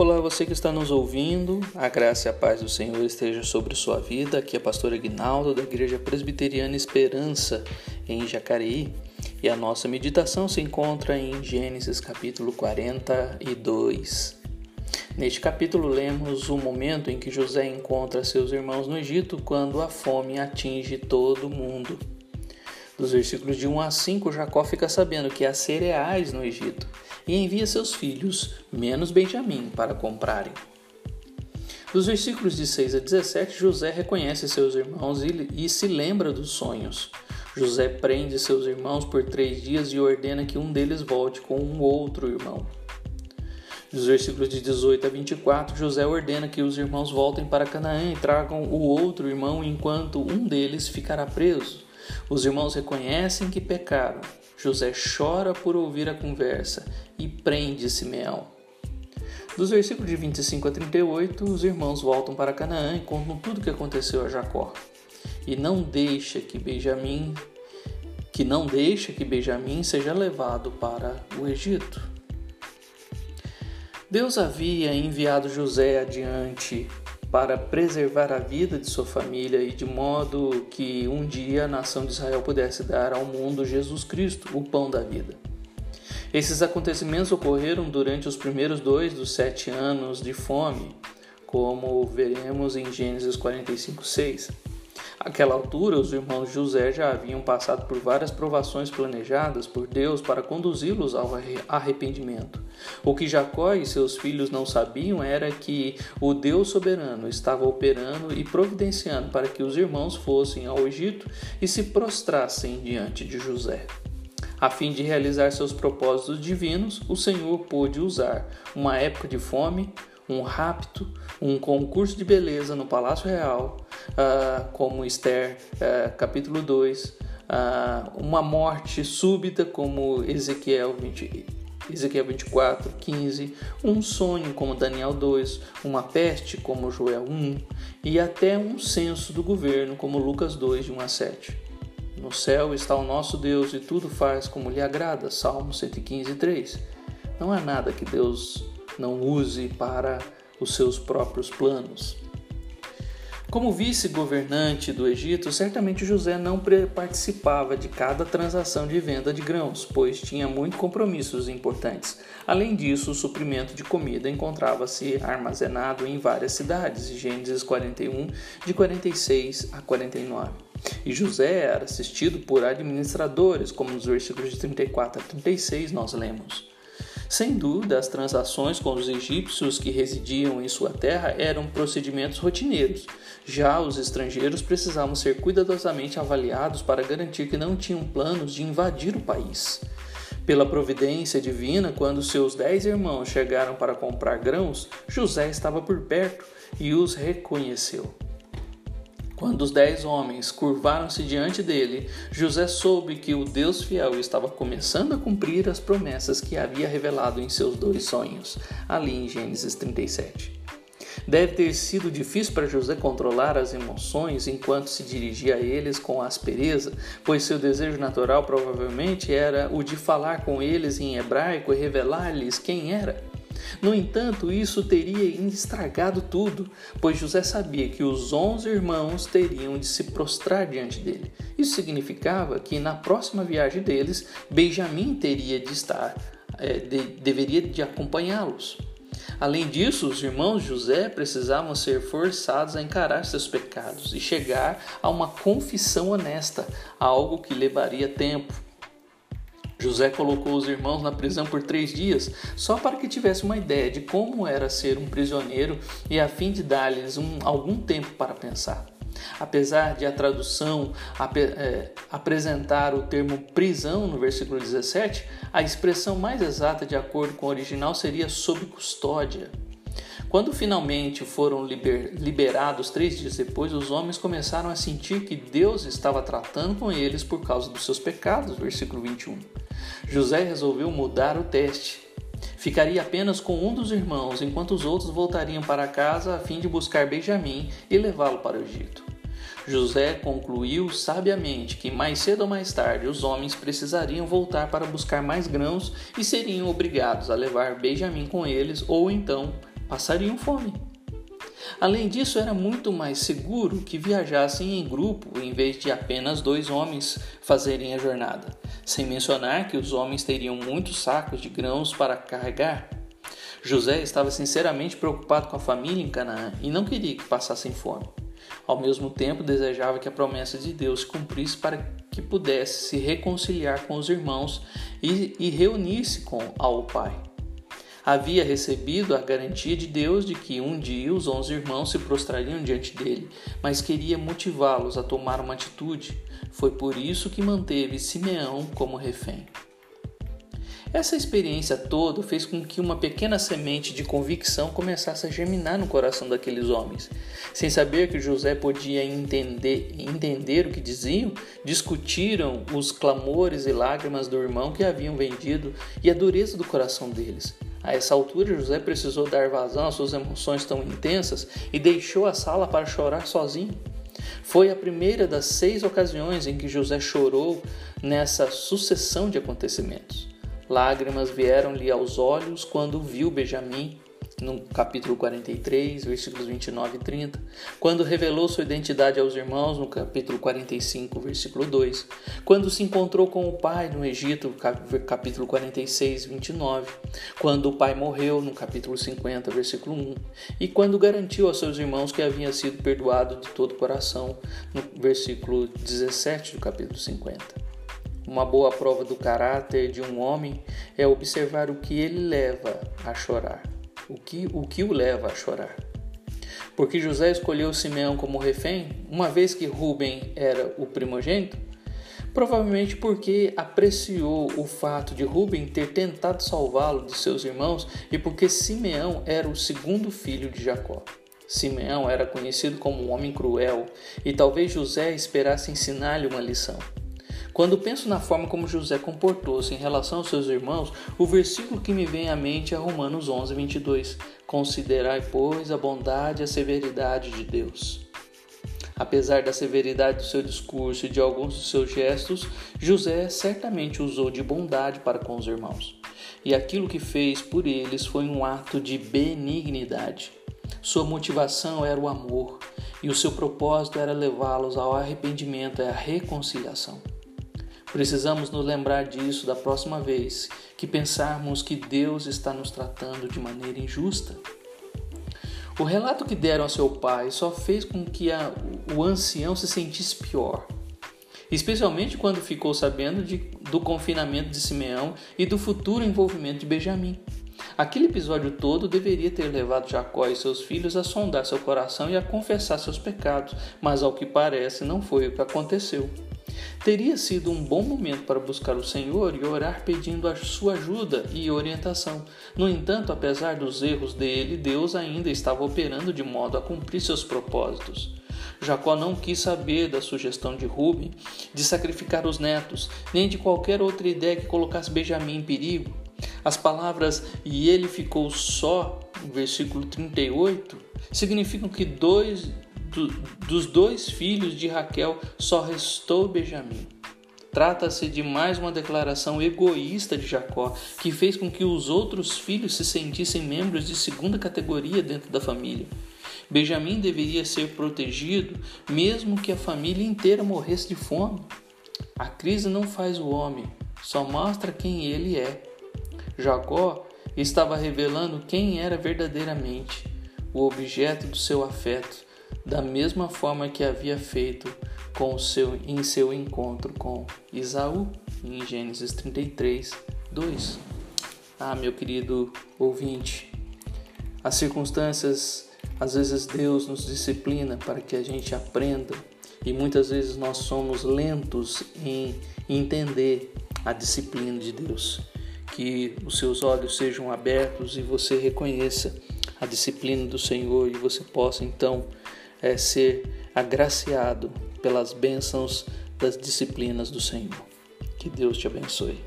Olá, você que está nos ouvindo, a graça e a paz do Senhor esteja sobre sua vida. Aqui é a pastora Aguinaldo da Igreja Presbiteriana Esperança, em Jacareí. E a nossa meditação se encontra em Gênesis capítulo 42. Neste capítulo lemos o momento em que José encontra seus irmãos no Egito quando a fome atinge todo o mundo. Dos versículos de 1 a 5, Jacó fica sabendo que há cereais no Egito e envia seus filhos, menos Benjamim, para comprarem. Dos versículos de 6 a 17, José reconhece seus irmãos e, e, se lembra dos sonhos. José prende seus irmãos por três dias e ordena que um deles volte com um outro irmão. Dos versículos de 18 a 24, José ordena que os irmãos voltem para Canaã e tragam o outro irmão enquanto um deles ficará preso. Os irmãos reconhecem que pecaram José chora por ouvir a conversa e prende Simeão. Dos versículos de 25 a 38, os irmãos voltam para Canaã e contam tudo o que aconteceu a Jacó. E não deixa que Benjamim que não deixa que Benjamim seja levado para o Egito. Deus havia enviado José adiante para preservar a vida de sua família e de modo que um dia a nação de Israel pudesse dar ao mundo Jesus Cristo, o pão da vida. Esses acontecimentos ocorreram durante os primeiros dois dos sete anos de fome, como veremos em Gênesis 45, 6. Àquela altura, os irmãos José já haviam passado por várias provações planejadas por Deus para conduzi-los ao arrependimento. O que Jacó e seus filhos não sabiam era que o Deus soberano estava operando e providenciando para que os irmãos fossem ao Egito e se prostrassem diante de José. A fim de realizar seus propósitos divinos, o Senhor pôde usar uma época de fome, um rapto, um concurso de beleza no Palácio Real, uh, como Esther, uh, capítulo 2, uh, ah, uma morte súbita, como Ezequiel 20, Ezequiel 24, 15, um sonho como Daniel 2, uma peste como Joel 1 e até um censo do governo como Lucas 2, de 1 a 7. No céu está o nosso Deus e tudo faz como lhe agrada, Salmo 115, 3. Não há nada que Deus não use para os seus próprios planos. Como vice-governante do Egito, certamente José não participava de cada transação de venda de grãos, pois tinha muitos compromissos importantes. Além disso, o suprimento de comida encontrava-se armazenado em várias cidades, Gênesis 41, de 46 a 49. E José era assistido por administradores, como nos versículos de 34 a 36 nós lemos. Sem dúvida, as transações com os egípcios que residiam em sua terra eram procedimentos rotineiros. Já os estrangeiros precisavam ser cuidadosamente avaliados para garantir que não tinham planos de invadir o país. Pela providência divina, quando seus dez irmãos chegaram para comprar grãos, José estava por perto e os reconheceu. Quando os dez homens curvaram-se diante dele, José soube que o Deus fiel estava começando a cumprir as promessas que havia revelado em seus dois sonhos, ali em Gênesis 37. Deve ter sido difícil para José controlar as emoções enquanto se dirigia a eles com aspereza, pois seu desejo natural provavelmente era o de falar com eles em hebraico e revelar-lhes quem era. No entanto, isso teria estragado tudo, pois José sabia que os onze irmãos teriam de se prostrar diante dele. Isso significava que na próxima viagem deles, Benjamim teria de estar, é, de, deveria de acompanhá-los. Além disso, os irmãos José precisavam ser forçados a encarar seus pecados e chegar a uma confissão honesta, algo que levaria tempo. José colocou os irmãos na prisão por três dias, só para que tivesse uma ideia de como era ser um prisioneiro e a fim de dar-lhes um, algum tempo para pensar. Apesar de a tradução é, apresentar o termo prisão no versículo 17, a expressão mais exata, de acordo com o original, seria sob custódia. Quando finalmente foram liber, liberados três dias depois, os homens começaram a sentir que Deus estava tratando com eles por causa dos seus pecados, versículo 21. José resolveu mudar o teste. Ficaria apenas com um dos irmãos, enquanto os outros voltariam para casa a fim de buscar Benjamim e levá-lo para o Egito. José concluiu sabiamente que mais cedo ou mais tarde os homens precisariam voltar para buscar mais grãos e seriam obrigados a levar Benjamim com eles ou então passariam fome. Além disso, era muito mais seguro que viajassem em grupo em vez de apenas dois homens fazerem a jornada, sem mencionar que os homens teriam muitos sacos de grãos para carregar. José estava sinceramente preocupado com a família em Canaã e não queria que passassem fome. Ao mesmo tempo, desejava que a promessa de Deus se cumprisse para que pudesse se reconciliar com os irmãos e, e reunir-se com ao pai. Havia recebido a garantia de Deus de que um dia os onze irmãos se prostrariam diante dele, mas queria motivá-los a tomar uma atitude. Foi por isso que manteve Simeão como refém. Essa experiência toda fez com que uma pequena semente de convicção começasse a germinar no coração daqueles homens. Sem saber que José podia entender, entender o que diziam, discutiram os clamores e lágrimas do irmão que haviam vendido e a dureza do coração deles. A essa altura, José precisou dar vazão às suas emoções tão intensas e deixou a sala para chorar sozinho. Foi a primeira das seis ocasiões em que José chorou nessa sucessão de acontecimentos. Lágrimas vieram-lhe aos olhos quando viu Benjamim, no capítulo 43, versículos 29 e 30, quando revelou sua identidade aos irmãos, no capítulo 45, versículo 2, quando se encontrou com o pai no Egito, capítulo 46, 29, quando o pai morreu, no capítulo 50, versículo 1, e quando garantiu aos seus irmãos que havia sido perdoado de todo o coração, no versículo 17 do capítulo 50. Uma boa prova do caráter de um homem é observar o que ele leva a chorar, o que o, que o leva a chorar. Porque José escolheu Simeão como refém, uma vez que Rubem era o primogênito? Provavelmente porque apreciou o fato de Rubem ter tentado salvá-lo de seus irmãos e porque Simeão era o segundo filho de Jacó. Simeão era conhecido como um homem cruel e talvez José esperasse ensinar-lhe uma lição. Quando penso na forma como José comportou-se em relação aos seus irmãos, o versículo que me vem à mente é Romanos 11, 22. Considerai, pois, a bondade e a severidade de Deus. Apesar da severidade do seu discurso e de alguns dos seus gestos, José certamente usou de bondade para com os irmãos. E aquilo que fez por eles foi um ato de benignidade. Sua motivação era o amor, e o seu propósito era levá-los ao arrependimento e à reconciliação. Precisamos nos lembrar disso da próxima vez que pensarmos que Deus está nos tratando de maneira injusta. O relato que deram a seu pai só fez com que a, o ancião se sentisse pior, especialmente quando ficou sabendo de, do confinamento de Simeão e do futuro envolvimento de Benjamim. Aquele episódio todo deveria ter levado Jacó e seus filhos a sondar seu coração e a confessar seus pecados, mas ao que parece não foi o que aconteceu. Teria sido um bom momento para buscar o Senhor e orar pedindo a sua ajuda e orientação. No entanto, apesar dos erros dele, Deus ainda estava operando de modo a cumprir seus propósitos. Jacó não quis saber da sugestão de Ruben de sacrificar os netos, nem de qualquer outra ideia que colocasse Benjamim em perigo. As palavras e ele ficou só, versículo 38, significam que dois do, dos dois filhos de Raquel só restou Benjamim. Trata-se de mais uma declaração egoísta de Jacó, que fez com que os outros filhos se sentissem membros de segunda categoria dentro da família. Benjamim deveria ser protegido, mesmo que a família inteira morresse de fome. A crise não faz o homem, só mostra quem ele é. Jacó estava revelando quem era verdadeiramente, o objeto do seu afeto, da mesma forma que havia feito com seu, em seu encontro com Isaú, em Gênesis 33, 2. Ah, meu querido ouvinte, as circunstâncias, às vezes Deus nos disciplina para que a gente aprenda e muitas vezes nós somos lentos em entender a disciplina de Deus. Que os seus olhos sejam abertos e você reconheça a disciplina do Senhor e você possa então é ser agraciado pelas bênçãos das disciplinas do Senhor. Que Deus te abençoe.